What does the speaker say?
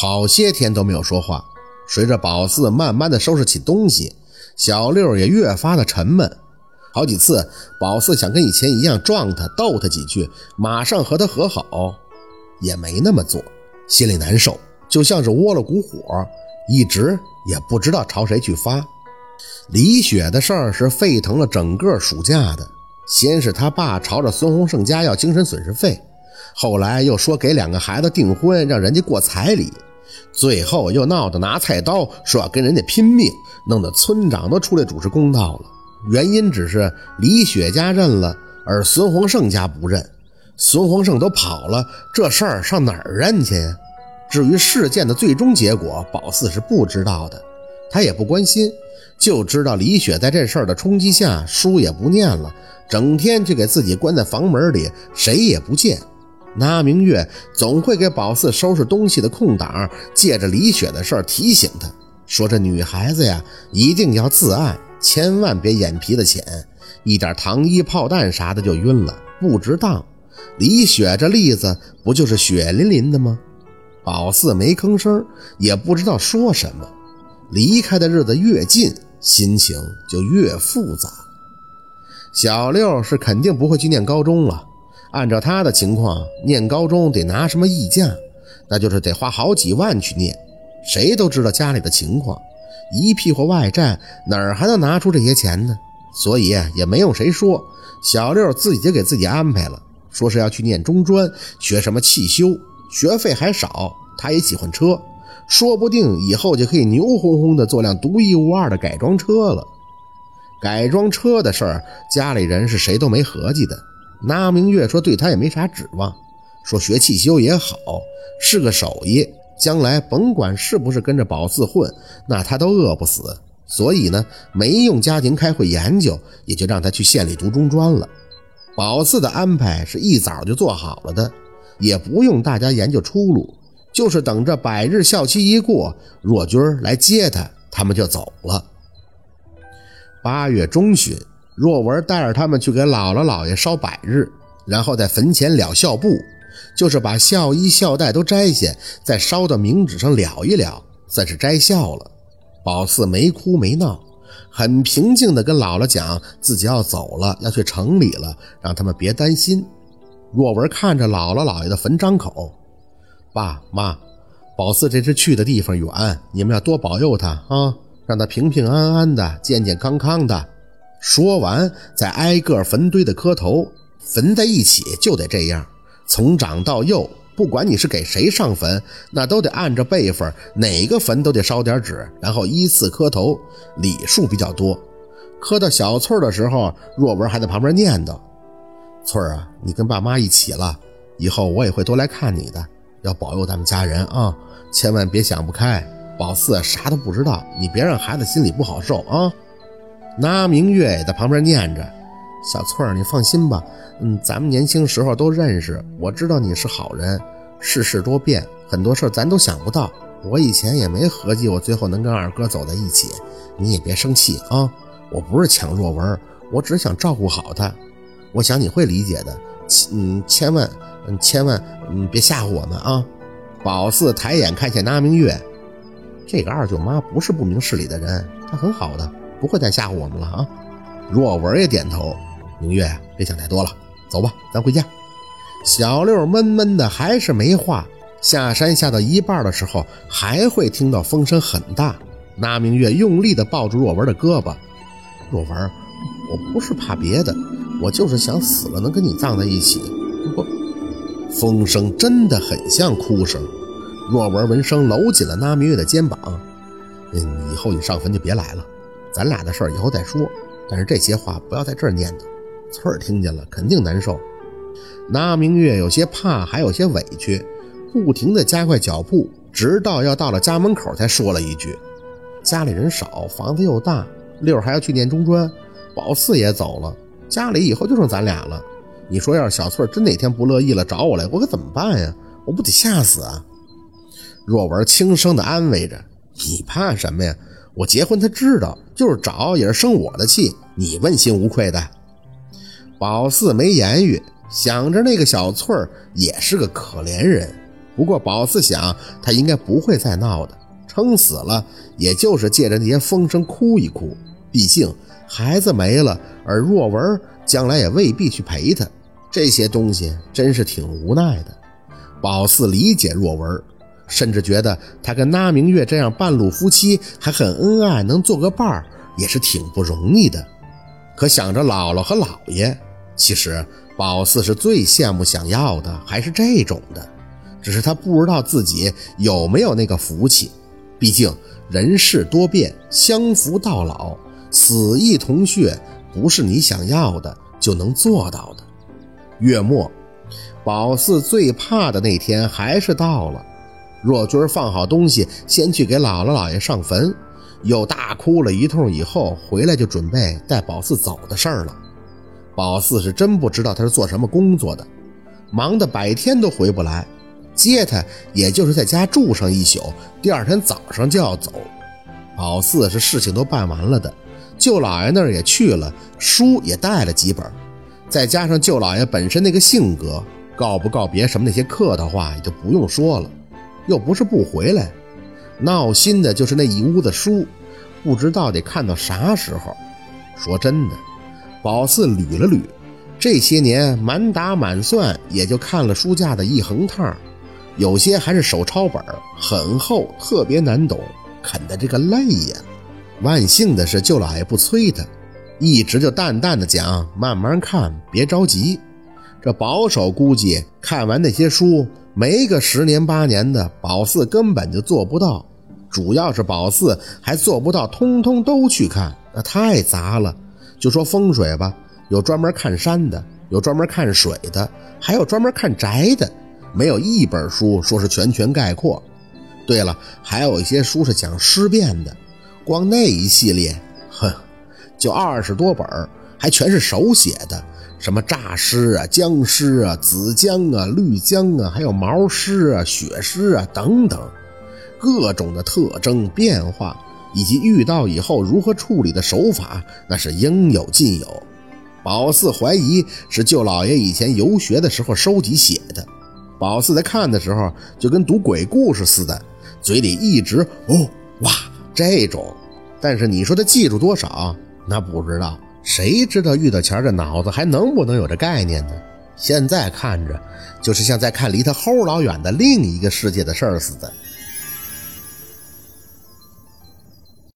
好些天都没有说话。随着宝四慢慢的收拾起东西，小六也越发的沉闷。好几次，宝四想跟以前一样撞他、逗他几句，马上和他和好，也没那么做，心里难受，就像是窝了股火，一直也不知道朝谁去发。李雪的事儿是沸腾了整个暑假的，先是他爸朝着孙洪胜家要精神损失费，后来又说给两个孩子订婚，让人家过彩礼。最后又闹得拿菜刀，说要跟人家拼命，弄得村长都出来主持公道了。原因只是李雪家认了，而孙洪胜家不认。孙洪胜都跑了，这事儿上哪儿认去呀？至于事件的最终结果，宝四是不知道的，他也不关心，就知道李雪在这事儿的冲击下，书也不念了，整天就给自己关在房门里，谁也不见。那明月总会给宝四收拾东西的空档，借着李雪的事儿提醒他，说这女孩子呀，一定要自爱，千万别眼皮子浅，一点糖衣炮弹啥的就晕了，不值当。李雪这例子不就是血淋淋的吗？宝四没吭声，也不知道说什么。离开的日子越近，心情就越复杂。小六是肯定不会去念高中了。按照他的情况，念高中得拿什么溢价，那就是得花好几万去念。谁都知道家里的情况，一屁股外债，哪儿还能拿出这些钱呢？所以也没用谁说，小六自己就给自己安排了，说是要去念中专，学什么汽修，学费还少。他也喜欢车，说不定以后就可以牛哄哄的做辆独一无二的改装车了。改装车的事儿，家里人是谁都没合计的。那明月说：“对他也没啥指望，说学汽修也好，是个手艺，将来甭管是不是跟着宝四混，那他都饿不死。所以呢，没用家庭开会研究，也就让他去县里读中专了。宝四的安排是一早就做好了的，也不用大家研究出路，就是等着百日校期一过，若军来接他，他们就走了。八月中旬。”若文带着他们去给姥姥姥爷烧百日，然后在坟前了孝布，就是把孝衣孝带都摘下，在烧的冥纸上了一了，算是摘孝了。宝四没哭没闹，很平静地跟姥姥讲自己要走了，要去城里了，让他们别担心。若文看着姥姥姥爷的坟，张口：“爸妈，宝四这次去的地方远，你们要多保佑他啊，让他平平安安的，健健康康的。”说完，再挨个坟堆的磕头，坟在一起就得这样，从长到幼，不管你是给谁上坟，那都得按着辈分，哪个坟都得烧点纸，然后依次磕头，礼数比较多。磕到小翠儿的时候，若文还在旁边念叨：“翠儿啊，你跟爸妈一起了，以后我也会多来看你的，要保佑咱们家人啊，千万别想不开。宝四啥都不知道，你别让孩子心里不好受啊。”那明月也在旁边念着：“小翠儿，你放心吧，嗯，咱们年轻时候都认识，我知道你是好人。世事多变，很多事咱都想不到。我以前也没合计我最后能跟二哥走在一起，你也别生气啊。我不是抢若文，我只想照顾好他。我想你会理解的，嗯，千万，嗯，千万，嗯，别吓唬我们啊。”宝四抬眼看见那明月，这个二舅妈不是不明事理的人，她很好的。不会再吓唬我们了啊！若文也点头。明月，别想太多了，走吧，咱回家。小六闷闷的，还是没话。下山下到一半的时候，还会听到风声很大。那明月用力的抱住若文的胳膊。若文，我不是怕别的，我就是想死了能跟你葬在一起。不，风声真的很像哭声。若文闻声搂紧了那明月的肩膀。嗯，以后你上坟就别来了。咱俩的事儿以后再说，但是这些话不要在这儿念叨。翠儿听见了肯定难受。那明月有些怕，还有些委屈，不停地加快脚步，直到要到了家门口，才说了一句：“家里人少，房子又大，六儿还要去念中专，宝四也走了，家里以后就剩咱俩了。你说要是小翠儿真哪天不乐意了找我来，我可怎么办呀？我不得吓死啊！”若文轻声地安慰着：“你怕什么呀？”我结婚，他知道，就是找也是生我的气，你问心无愧的。宝四没言语，想着那个小翠儿也是个可怜人，不过宝四想，他应该不会再闹的，撑死了也就是借着那些风声哭一哭。毕竟孩子没了，而若文将来也未必去陪他，这些东西真是挺无奈的。宝四理解若文，甚至觉得他跟那明月这样半路夫妻还很恩爱，能做个伴儿也是挺不容易的。可想着姥姥和姥爷，其实宝四是最羡慕、想要的还是这种的，只是他不知道自己有没有那个福气。毕竟人事多变，相扶到老。死亦同穴不是你想要的就能做到的。月末，宝四最怕的那天还是到了。若军放好东西，先去给姥姥姥爷上坟，又大哭了一通，以后回来就准备带宝四走的事儿了。宝四是真不知道他是做什么工作的，忙得百天都回不来。接他也就是在家住上一宿，第二天早上就要走。宝四是事情都办完了的。舅老爷那儿也去了，书也带了几本，再加上舅老爷本身那个性格，告不告别什么那些客套话也就不用说了。又不是不回来，闹心的就是那一屋子书，不知道得看到啥时候。说真的，宝四捋了捋，这些年满打满算也就看了书架的一横趟，有些还是手抄本，很厚，特别难懂，啃的这个累呀。万幸的是，舅老爷不催他，一直就淡淡的讲：“慢慢看，别着急。”这保守估计，看完那些书，没个十年八年的，宝四根本就做不到。主要是宝四还做不到，通通都去看，那太杂了。就说风水吧，有专门看山的，有专门看水的，还有专门看宅的，没有一本书说是全权概括。对了，还有一些书是讲尸变的。光那一系列，哼，就二十多本还全是手写的，什么诈尸啊、僵尸啊、紫僵啊、绿僵啊，还有毛尸啊、血尸啊等等，各种的特征变化，以及遇到以后如何处理的手法，那是应有尽有。宝四怀疑是舅老爷以前游学的时候收集写的。宝四在看的时候就跟读鬼故事似的，嘴里一直哦哇这种。但是你说他记住多少？那不知道，谁知道遇到钱这脑子还能不能有这概念呢？现在看着，就是像在看离他齁老远的另一个世界的事儿似的。